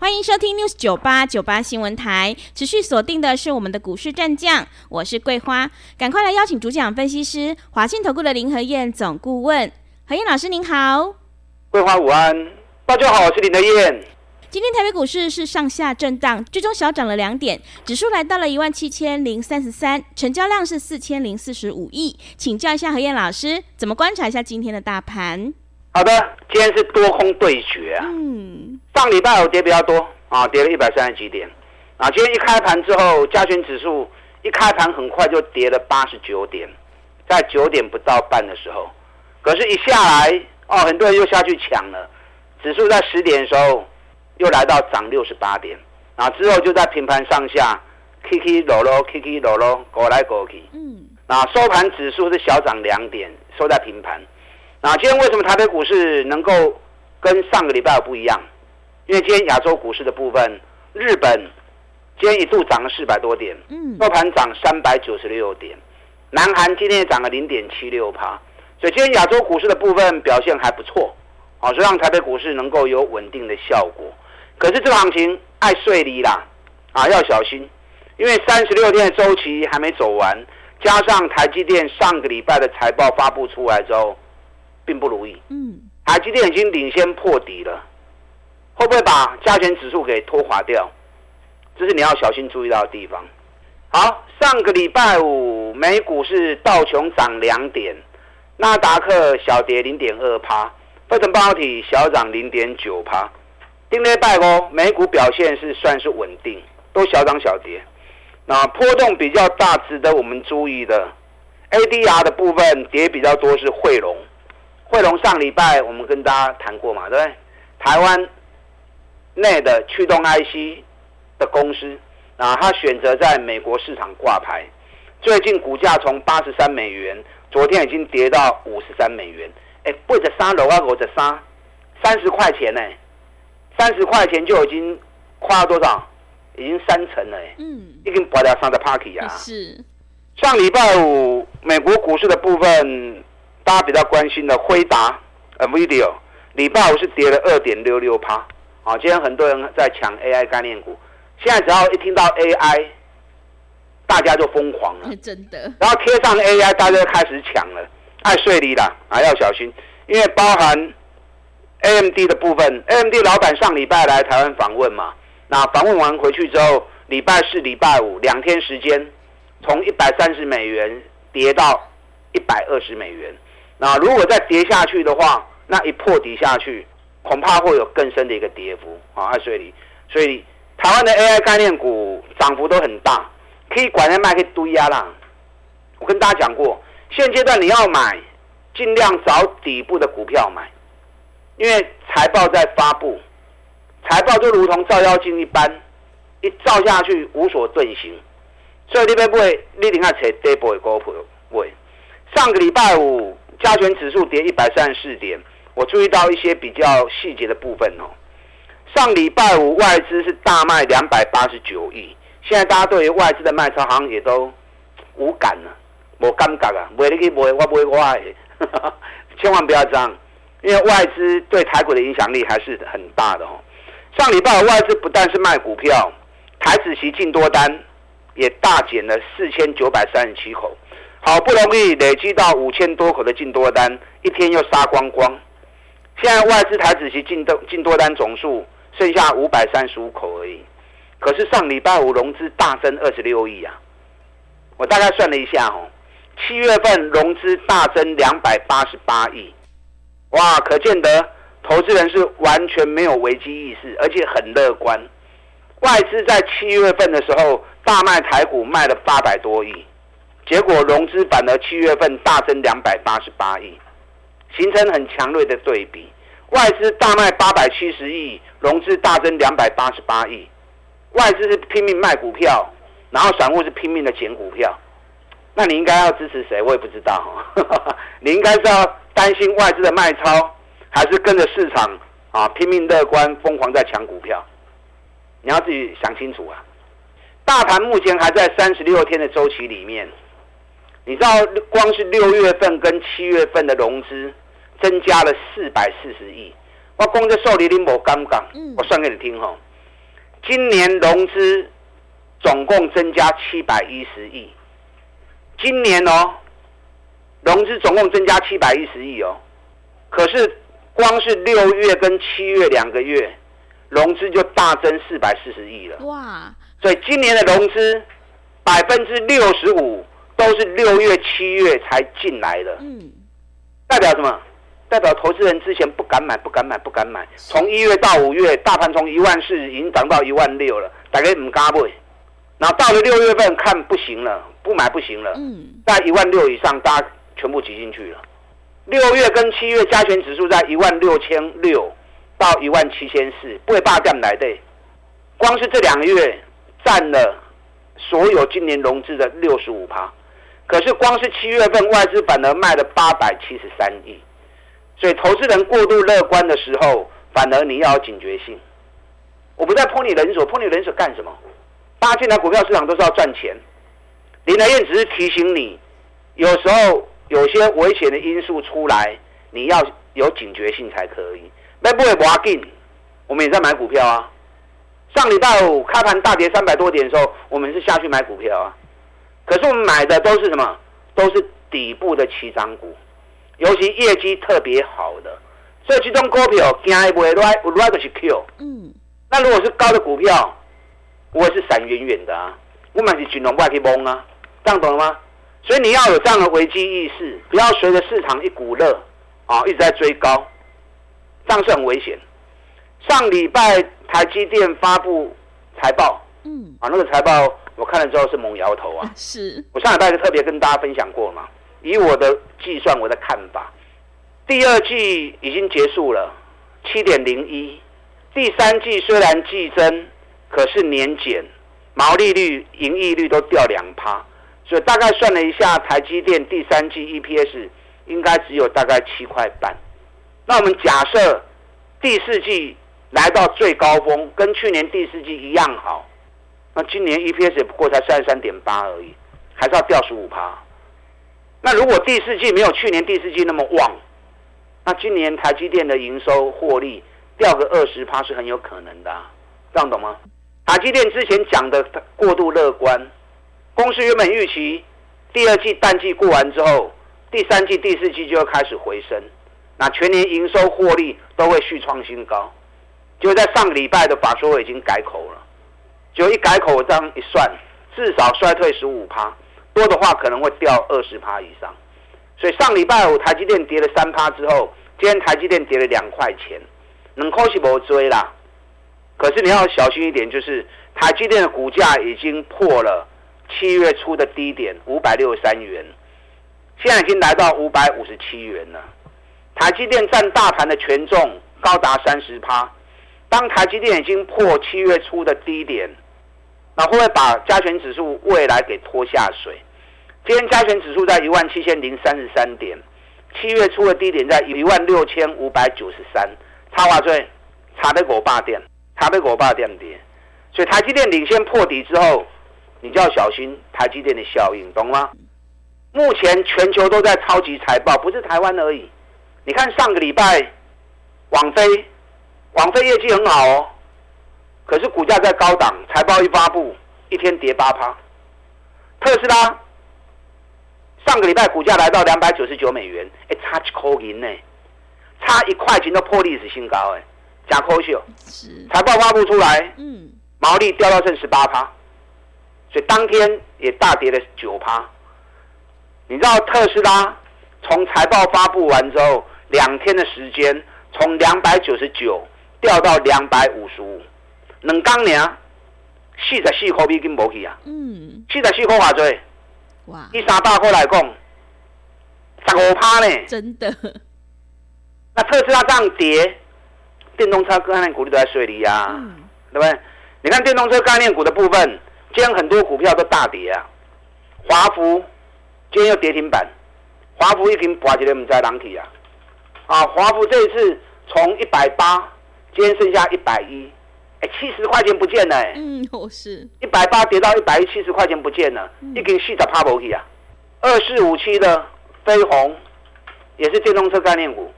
欢迎收听 News 九八九八新闻台，持续锁定的是我们的股市战将，我是桂花，赶快来邀请主讲分析师华信投顾的林和燕总顾问，何燕老师您好，桂花午安，大家好，我是林和燕。今天台北股市是上下震荡，最终小涨了两点，指数来到了一万七千零三十三，成交量是四千零四十五亿，请教一下何燕老师，怎么观察一下今天的大盘？好的，今天是多空对决啊。嗯，上礼拜我跌比较多啊，跌了一百三十几点。啊，今天一开盘之后，加权指数一开盘很快就跌了八十九点，在九点不到半的时候，可是，一下来哦，很多人又下去抢了。指数在十点的时候又来到涨六十八点，啊，之后就在平盘上下，K K 落落，K K 落落，过来过去。嗯，啊，收盘指数是小涨两点，收在平盘。那今天为什么台北股市能够跟上个礼拜不一样？因为今天亚洲股市的部分，日本今天一度涨了四百多点，嗯，收盘涨三百九十六点，南韩今天也涨了零点七六帕，所以今天亚洲股市的部分表现还不错，好，所以让台北股市能够有稳定的效果。可是这个行情爱睡离啦，啊，要小心，因为三十六天的周期还没走完，加上台积电上个礼拜的财报发布出来之后。并不如意。嗯，台积电已经领先破底了，会不会把加权指数给拖垮掉？这是你要小心注意到的地方。好，上个礼拜五美股是道琼涨两点，纳达克小跌零点二趴，费城半导体小涨零点九趴。丁礼拜哦，美股表现是算是稳定，都小涨小跌。那波动比较大，值得我们注意的，ADR 的部分跌比较多是汇龙。汇龙上礼拜我们跟大家谈过嘛，对不对？台湾内的驱动 IC 的公司啊，它选择在美国市场挂牌，最近股价从八十三美元，昨天已经跌到五十三美元。哎，不着三楼啊，我着三三十块钱呢，三十块钱就已经跨了多少？已经三成了哎，嗯，已经拔掉三的 party 啊。是上礼拜五美国股市的部分。大家比较关心的辉达，Video，礼拜五是跌了二点六六趴，啊，今天很多人在抢 AI 概念股，现在只要一听到 AI，大家就疯狂了，真的。然后贴上 AI，大家就开始抢了，爱睡你了啊，要小心，因为包含 AMD 的部分，AMD 老板上礼拜来台湾访问嘛，那访问完回去之后，礼拜四、礼拜五两天时间，从一百三十美元跌到一百二十美元。那如果再跌下去的话，那一破底下去，恐怕会有更深的一个跌幅啊！所以，所以台湾的 AI 概念股涨幅都很大，可以管在卖可以堆压啦。我跟大家讲过，现阶段你要买，尽量找底部的股票买，因为财报在发布，财报就如同照妖镜一般，一照下去无所遁形。所以你要买，你一定要找底部的股票买。上个礼拜五。加权指数跌一百三十四点，我注意到一些比较细节的部分哦。上礼拜五外资是大卖两百八十九亿，现在大家对于外资的卖超好像也都无感了，我尴尬啊，买你去买，我不会坏，千万不要这样，因为外资对台股的影响力还是很大的哦。上礼拜外资不但是卖股票，台子期进多单也大减了四千九百三十七口。好不容易累积到五千多口的进多单，一天又杀光光。现在外资台子期进多进多单总数剩下五百三十五口而已。可是上礼拜五融资大增二十六亿啊！我大概算了一下哦，七月份融资大增两百八十八亿，哇！可见得投资人是完全没有危机意识，而且很乐观。外资在七月份的时候大卖台股，卖了八百多亿。结果融资反而七月份大增两百八十八亿，形成很强烈的对比。外资大卖八百七十亿，融资大增两百八十八亿。外资是拼命卖股票，然后散户是拼命的捡股票。那你应该要支持谁？我也不知道。你应该是要担心外资的卖超，还是跟着市场啊拼命乐观，疯狂在抢股票？你要自己想清楚啊！大盘目前还在三十六天的周期里面，你知道光是六月份跟七月份的融资增加了四百四十亿。我光这受理你无刚刚，我算给你听哈。今年融资总共增加七百一十亿。今年哦，融资总共增加七百一十亿哦，可是光是六月跟七月两个月，融资就大增四百四十亿了。哇！所以今年的融资百分之六十五都是六月、七月才进来的。嗯，代表什么？代表投资人之前不敢买、不敢买、不敢买。从一月到五月，大盘从一万四已经涨到一万六了，大家唔敢买。然后到了六月份，看不行了，不买不行了。嗯，在一万六以上，大家全部挤进去了。六月跟七月加权指数在一万六千六到一万七千四，不会霸占来的。光是这两个月占了所有今年融资的六十五趴，可是光是七月份外资反而卖了八百七十三亿，所以投资人过度乐观的时候，反而你要有警觉性。我不在泼你冷水，泼你冷水干什么？大家进来股票市场都是要赚钱，林来燕只是提醒你，有时候有些危险的因素出来，你要有警觉性才可以。那不会挖进，我们也在买股票啊。上礼拜五开盘大跌三百多点的时候，我们是下去买股票啊。可是我们买的都是什么？都是底部的起涨股，尤其业绩特别好的。所以这种股票惊不会来，不来就是 Q。嗯。那如果是高的股票？我也是闪远远的啊，我买是金融外可以蒙啊，这样懂了吗？所以你要有这样的危机意识，不要随着市场一股热啊一直在追高，这样是很危险。上礼拜台积电发布财报，嗯，啊那个财报我看了之后是猛摇头啊。是我上礼拜就特别跟大家分享过嘛，以我的计算我的看法，第二季已经结束了，七点零一，第三季虽然季增。可是年减，毛利率、盈利率都掉两趴，所以大概算了一下，台积电第三季 EPS 应该只有大概七块半。那我们假设第四季来到最高峰，跟去年第四季一样好，那今年 EPS 也不过才三十三点八而已，还是要掉十五趴。那如果第四季没有去年第四季那么旺，那今年台积电的营收获利掉个二十趴是很有可能的，这样懂吗？台积电之前讲的过度乐观，公司原本预期第二季淡季过完之后，第三季、第四季就要开始回升，那全年营收获利都会续创新高。就在上个礼拜的法说已经改口了，就一改口这样一算，至少衰退十五趴，多的话可能会掉二十趴以上。所以上礼拜五台积电跌了三趴之后，今天台积电跌了两块钱，能可是无追啦。可是你要小心一点，就是台积电的股价已经破了七月初的低点五百六十三元，现在已经来到五百五十七元了。台积电占大盘的权重高达三十趴，当台积电已经破七月初的低点，那会不会把加权指数未来给拖下水？今天加权指数在一万七千零三十三点，七月初的低点在一万六千五百九十三，差话最差得我霸店。它被我爸这样跌，所以台积电领先破底之后，你就要小心台积电的效应，懂吗？目前全球都在超级财报，不是台湾而已。你看上个礼拜，网飞，网飞业绩很好哦，可是股价在高档，财报一发布，一天跌八趴。特斯拉上个礼拜股价来到两百九十九美元，哎，差一块银呢，差一块钱都破历史新高哎。假科秀，财报发布出来，嗯，毛利掉到剩十八趴，所以当天也大跌了九趴。你知道特斯拉从财报发布完之后，两天的时间从两百九十九掉到两百五十五，两刚年四十四块已经无去啊，嗯，四十四块话多，哇，以三大块来讲，十五趴呢，真的。那特斯拉这样跌。电动车概念股都在水里呀，对不对？你看电动车概念股的部分，今天很多股票都大跌啊。华孚今天又跌停板，华孚一瓶拔起来，我们在狼体啊，啊，华孚这一次从一百八，今天剩下一百一，哎，七十块钱不见了，哎，嗯，我是。一百八跌到一百一，七十块钱不见了，一根细的趴不去啊，二四五七的飞鸿也是电动车概念股，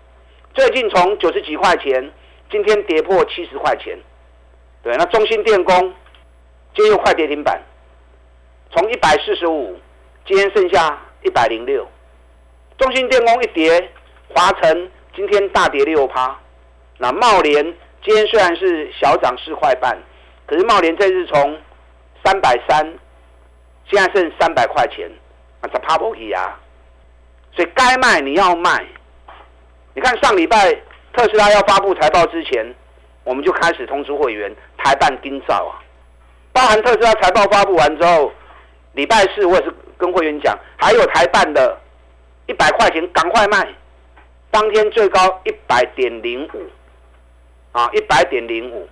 最近从九十几块钱，今天跌破七十块钱，对，那中芯电工今天又快跌停板，从一百四十五，今天剩下一百零六，中芯电工一跌，华晨今天大跌六趴，那茂联今天虽然是小涨四块半，可是茂联这次从三百三，现在剩三百块钱，啊，这趴不起啊，所以该卖你要卖。你看上礼拜特斯拉要发布财报之前，我们就开始通知会员台办盯照啊，包含特斯拉财报发布完之后，礼拜四我也是跟会员讲，还有台办的一百块钱赶快卖，当天最高一百点零五，啊，一百点零五，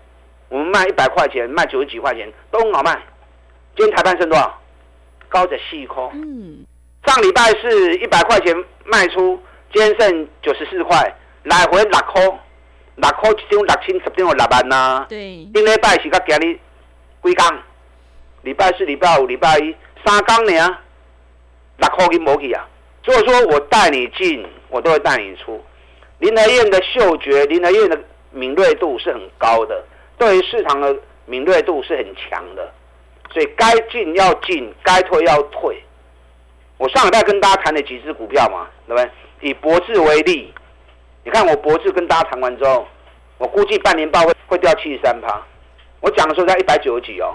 我们卖一百块钱，卖九十几块钱都很好卖。今天台盘剩多少？高着细颗。嗯，上礼拜是一百块钱卖出，今天剩九十四块，来回六块，六块一张六千，十张有六万呐、对，顶礼拜是到今日几工？礼拜四、礼拜五、礼拜一三工呢，六块银无去啊。所以说我带你进，我都会带你出。林和燕的嗅觉，林和燕的敏锐度是很高的，对于市场的敏锐度是很强的，所以该进要进，该退要退。我上礼拜跟大家谈了几只股票嘛，对不对？以博智为例，你看我博智跟大家谈完之后，我估计半年报会会掉七十三趴。我讲的时候在一百九十几哦，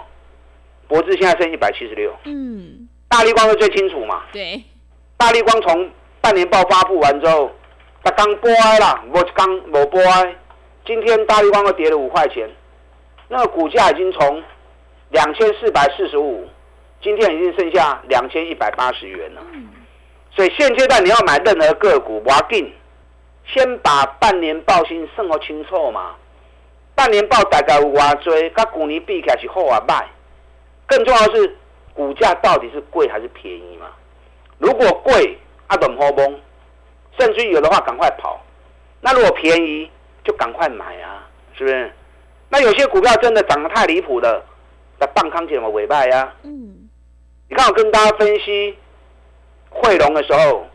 博智现在剩一百七十六。嗯，大力光是最清楚嘛，对，大力光从半年报发布完之后，它刚播哀啦，我刚没播哀，今天大力光又跌了五块钱，那个股价已经从两千四百四十五，今天已经剩下两千一百八十元了。所以现阶段你要买任何个股，我紧先把半年报先算好清楚嘛。半年报大概有偌多，跟股年比起来是好啊卖。更重要的是，股价到底是贵还是便宜嘛？如果贵，啊等好崩，甚至于有的话赶快跑。那如果便宜，就赶快买啊，是不是？那有些股票真的涨得太离谱了，那棒康姐么尾巴呀？嗯，你看我跟大家分析汇龙的时候，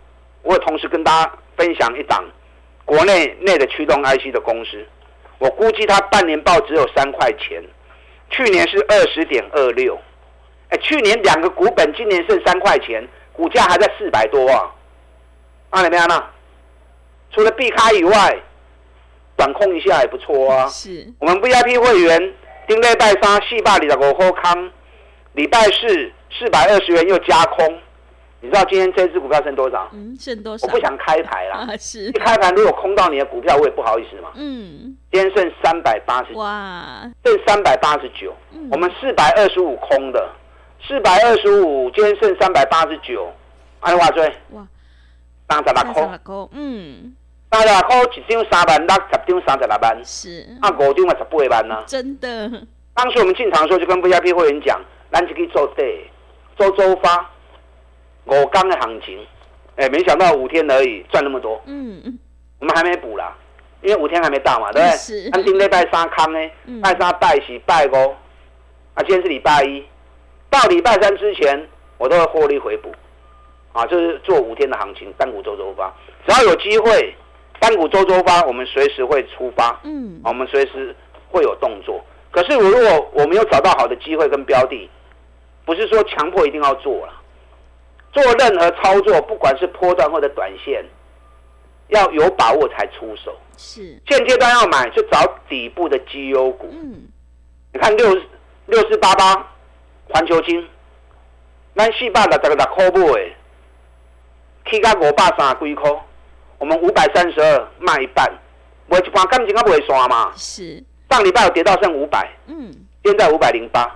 我也同时跟大家分享一档国内内的驱动 IC 的公司，我估计它半年报只有三块钱，去年是二十点二六，哎，去年两个股本，今年剩三块钱，股价还在四百多啊，那怎么样呢？除了避开以外，短空一下也不错啊。是，我们 VIP 会员丁礼拜三四百二十五块康，礼拜四四百二十元又加空，你知道今天这只股票剩多少？嗯，剩多少？我不想开牌啦，啊，是。一，开盘如果空到你的股票，我也不好意思嘛。嗯，今天剩三百八十，哇，剩三百八十九，嗯。我们四百二十五空的，四百二十五，今天剩三百八十九，安尼话追，哇，三十六块三十六，块，嗯，三十六块一张三万六，十张三十六万，是，啊五张嘛十八万呐、真的，当时我们进场的时候就跟 VIP 会员讲，咱就去做对，周周发，五缸的行情，哎、没想到五天而已赚那么多，嗯，我们还没补啦，因为五天还没到嘛，对不对？是。咱顶礼拜三康呢嗯，拜三、拜四、拜五，啊，今天是礼拜一，到礼拜三之前我都会获利回补，啊，就是做五天的行情，单股周周发，只要有机会，单股周周发，我们随时会出发，嗯，我们随时会有动作。可是，我如果我没有找到好的机会跟标的，不是说强迫一定要做了。做任何操作，不管是波段或者短线，要有把握才出手。是，现阶段要买，就找底部的绩优股。嗯，你看六六四八八环球金，咱四百六十个六块买，起到五百三十几块，我们五百三十二卖一半，我一半感情啊袂散嘛。是，上礼拜有跌到剩五百，嗯，现在五百零八。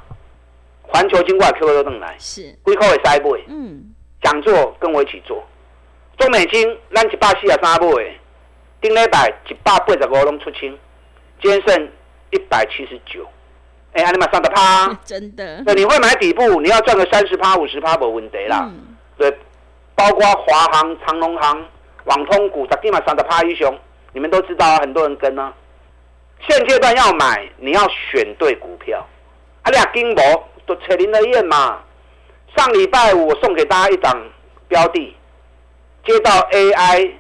环球金过来 Q 都登来，是，几块会塞买，嗯，想做跟我一起做。中美金咱一百四十三买，顶礼拜一百八十五拢出清，今天剩一百七十九。哎，安尼嘛三十趴。真的，那你会买底部，你要赚个三十趴、五十趴没问题啦。嗯，对，包括华航、长隆航、网通股，在立马上的趴一雄，你们都知道啊，很多人跟呢。现阶段要买，你要选对股票。啊，俩金博都扯林的燕嘛。上礼拜五我送给大家一档标的，接到 AI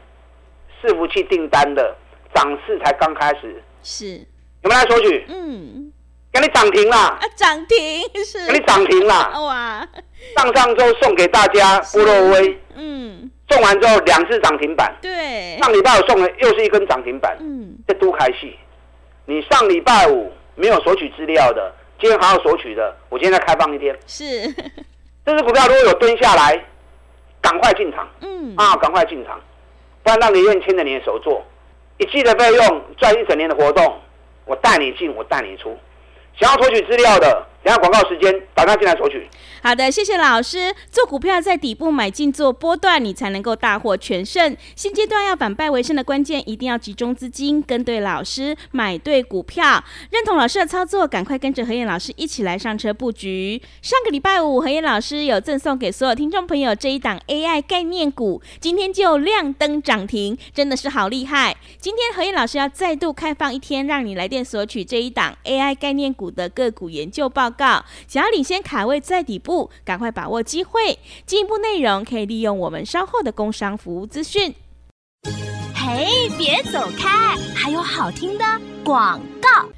伺服器订单的，涨势才刚开始。是，有没有来索取？嗯，给你涨停啦！啊，涨停是，给你涨停啦！哇，上上周送给大家布洛威，嗯，送完之后两次涨停板。对，上礼拜五送了又是一根涨停板。嗯，这都开戏。你上礼拜五没有索取资料的，今天还要索取的，我今天再开放一天。是，这只股票如果有蹲下来，赶快进场嗯，啊，赶快进场，不然让你愿牵着你的手做，一季的费用赚一整年的活动，我带你进，我带你出。想要索取资料的，等下广告时间打电话进来索取。好的，谢谢老师。做股票在底部买进做波段，你才能够大获全胜。现阶段要反败为胜的关键，一定要集中资金，跟对老师，买对股票。认同老师的操作，赶快跟着何燕老师一起来上车布局。上个礼拜五，何燕老师有赠送给所有听众朋友这一档 AI 概念股，今天就亮灯涨停，真的是好厉害。今天何燕老师要再度开放一天，让你来电索取这一档 AI 概念股的个股研究报告告，想要领先卡位在底部，赶快把握机会。进一步内容可以利用我们稍后的工商服务资讯。嘿，别走开，还有好听的广告。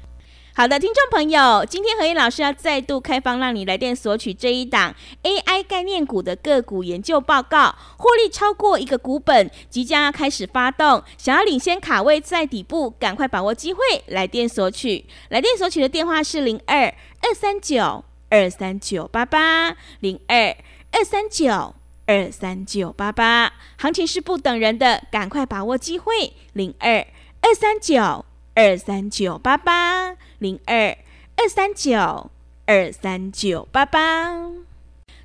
好的，听众朋友，今天何燕老师要再度开放，让你来电索取这一档 AI 概念股的个股研究报告，获利超过一个股本，即将要开始发动，想要领先卡位在底部，赶快把握机会，来电索取。来电索取的电话是零二二三九二三九八八零二二三九。二三九八八，行情是不等人的，赶快把握机会。零二二三九二三九八八零二二三九二三九八八。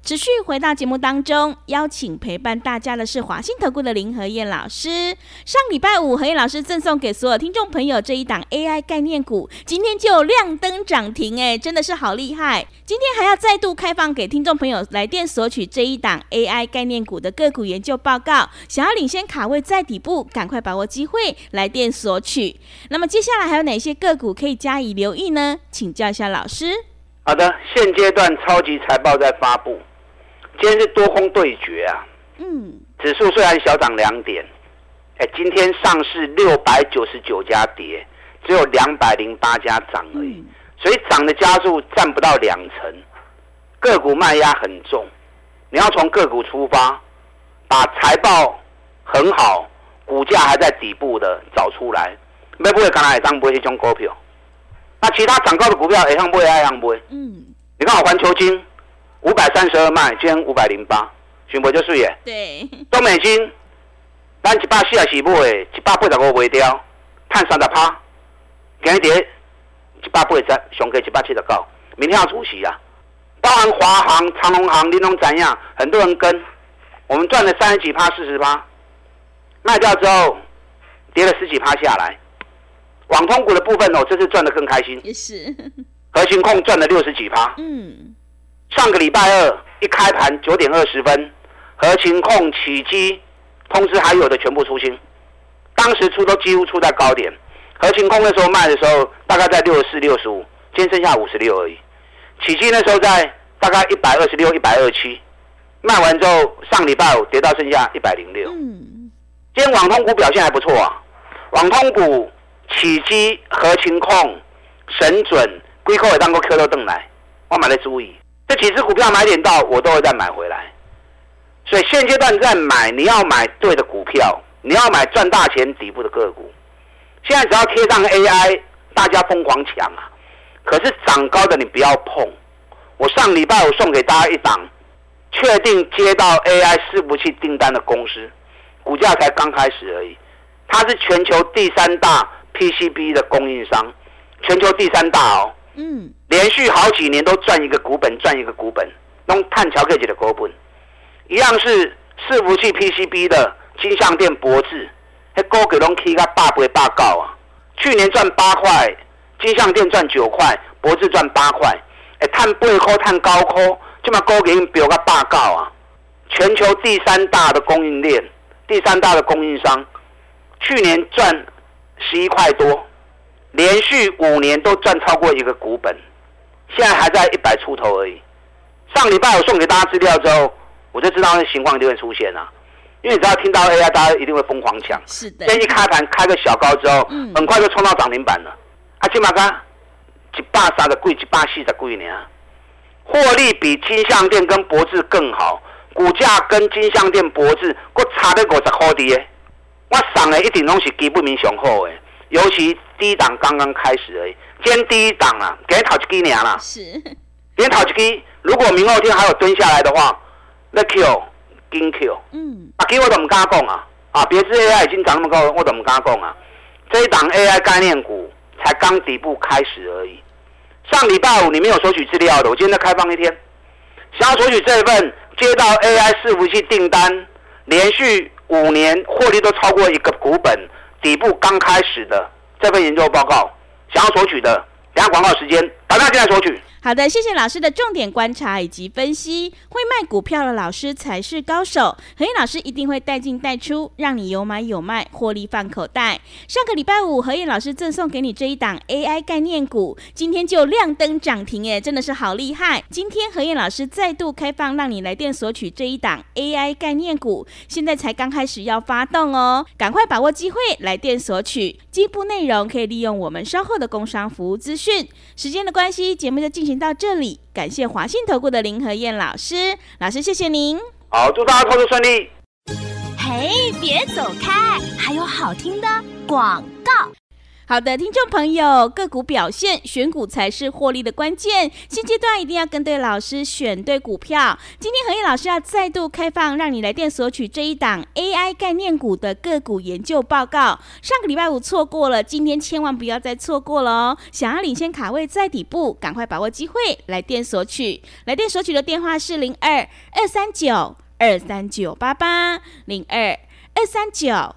持续回到节目当中，邀请陪伴大家的是华信投顾的林和燕老师。上礼拜五，何燕老师赠送给所有听众朋友这一档 AI 概念股，今天就亮灯涨停，哎，真的是好厉害！今天还要再度开放给听众朋友来电索取这一档 AI 概念股的个股研究报告，想要领先卡位在底部，赶快把握机会来电索取。那么接下来还有哪些个股可以加以留意呢？请教一下老师。好的，现阶段超级财报在发布，今天是多空对决啊。嗯，指数虽然小涨两点，哎，今天上市六百九十九家跌，只有两百零八家涨而已，所以涨的家数占不到两成，个股卖压很重。你要从个股出发，把财报很好、股价还在底部的找出来，要不会刚才也当不会去种股票。那其他涨高的股票也像不会爱上不会。嗯，你看我环球金五百三十二卖，今天五百零八，全部就是耶？对，中美金，咱一百四十四买，一百八十五卖掉，赚三十趴。今日跌一百八十，上个一百七十九，明天要出息啊。包含华航、长隆航、林龙怎样，很多人跟，我们赚了三十几趴、四十趴，卖掉之后跌了十几趴下来。网通股的部分哦，这次赚的更开心，也是，核心控赚了六十几趴。嗯，上个礼拜二一开盘九点二十分，合情控、起基，通知还有的全部出清，当时出都几乎出在高点。合情控那时候卖的时候大概在六十四、六十五，今天剩下五十六而已。起基那时候在大概一百二十六、一百二七，卖完之后上礼拜五跌到剩下一百零六。嗯，今天网通股表现还不错啊，网通股、起基、合情控、神准、龟壳也当过 Q 都邓来，我买的注意，这几只股票买点到，我都会再买回来。所以现阶段在买，你要买对的股票，你要买赚大钱底部的个股。现在只要贴上 AI，大家疯狂抢啊！可是涨高的你不要碰。我上礼拜我送给大家一档，确定接到 AI 伺服器订单的公司，股价才刚开始而已。它是全球第三大 PCB 的供应商，全球第三大哦。嗯，连续好几年都赚一个股本，赚一个股本，弄碳桥克姐的股本，一样是伺服器 PCB 的金相店博智，那高给拢起个八倍八告啊！去年赚八块，金相店赚九块，博智赚八块，哎，碳八块，碳高科，这么高给因飙个八告啊！全球第三大的供应链、第三大的供应商，去年赚十一块多，连续五年都赚超过一个股本，现在还在一百出头而已。上礼拜我送给大家资料之后，我就知道那情况一定会出现啊，因为你知道听到 AI，大家一定会疯狂抢。是的今，天一开盘开个小高之后，嗯很快就冲到涨停板了。啊，起码干一百三十贵，一百四十贵呢，获利比金项店跟博智更好，股价跟金项店、博智，我差了五十块的耶。我上的一定拢是基本面雄厚的，尤其第一档刚刚开始而已，今天第一档啊，给你头一支尔啦，是，给你头一支。如果明后天还有蹲下来的话，那 Q 金 Q。嗯，啊，给我怎么敢讲啊！啊，别致 AI 已经涨那么高，我都唔敢讲啊！这一档 AI 概念股才刚底部开始而已。上礼拜五你没有索取资料的，我今天再开放一天，想要索取这一份接到 AI 伺服器订单，连续五年获利都超过一个股本，底部刚开始的这份研究报告，想要索取的，等下广告时间打电话进来索取。好的，谢谢老师的重点观察以及分析。会卖股票的老师才是高手，何燕老师一定会带进带出，让你有买有卖，获利放口袋。上个礼拜五，何燕老师赠送给你这一档 AI 概念股，今天就亮灯涨停，哎，真的是好厉害！今天何燕老师再度开放，让你来电索取这一档 AI 概念股，现在才刚开始要发动哦，赶快把握机会来电索取。进一步内容可以利用我们稍后的工商服务资讯。时间的关系，节目就进行到这里。感谢华信投顾的林和燕老师，老师谢谢您。好，祝大家投资顺利。嘿，别走开，还有好听的广告。好的，听众朋友，个股表现，选股才是获利的关键。现阶段一定要跟对老师，选对股票。今天何毅老师要再度开放，让你来电索取这一档 AI 概念股的个股研究报告。上个礼拜五错过了，今天千万不要再错过了哦！想要领先卡位在底部，赶快把握机会，来电索取。来电索取的电话是零二二三九二三九八八零二二三九。